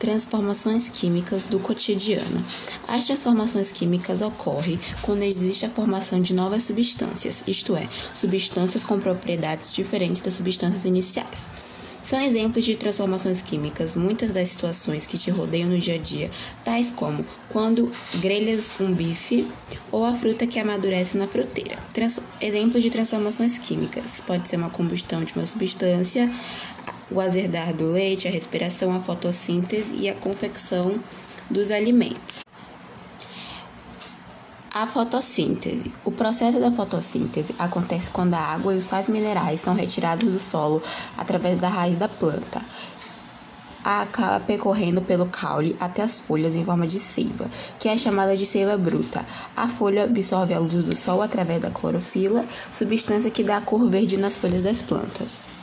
Transformações químicas do cotidiano. As transformações químicas ocorrem quando existe a formação de novas substâncias, isto é, substâncias com propriedades diferentes das substâncias iniciais. São exemplos de transformações químicas muitas das situações que te rodeiam no dia a dia, tais como quando grelhas um bife ou a fruta que amadurece na fruteira. Trans exemplos de transformações químicas pode ser uma combustão de uma substância, o azedar do leite, a respiração, a fotossíntese e a confecção dos alimentos. A fotossíntese. O processo da fotossíntese acontece quando a água e os sais minerais são retirados do solo através da raiz da planta. Acaba percorrendo pelo caule até as folhas em forma de seiva, que é chamada de seiva bruta. A folha absorve a luz do sol através da clorofila, substância que dá a cor verde nas folhas das plantas.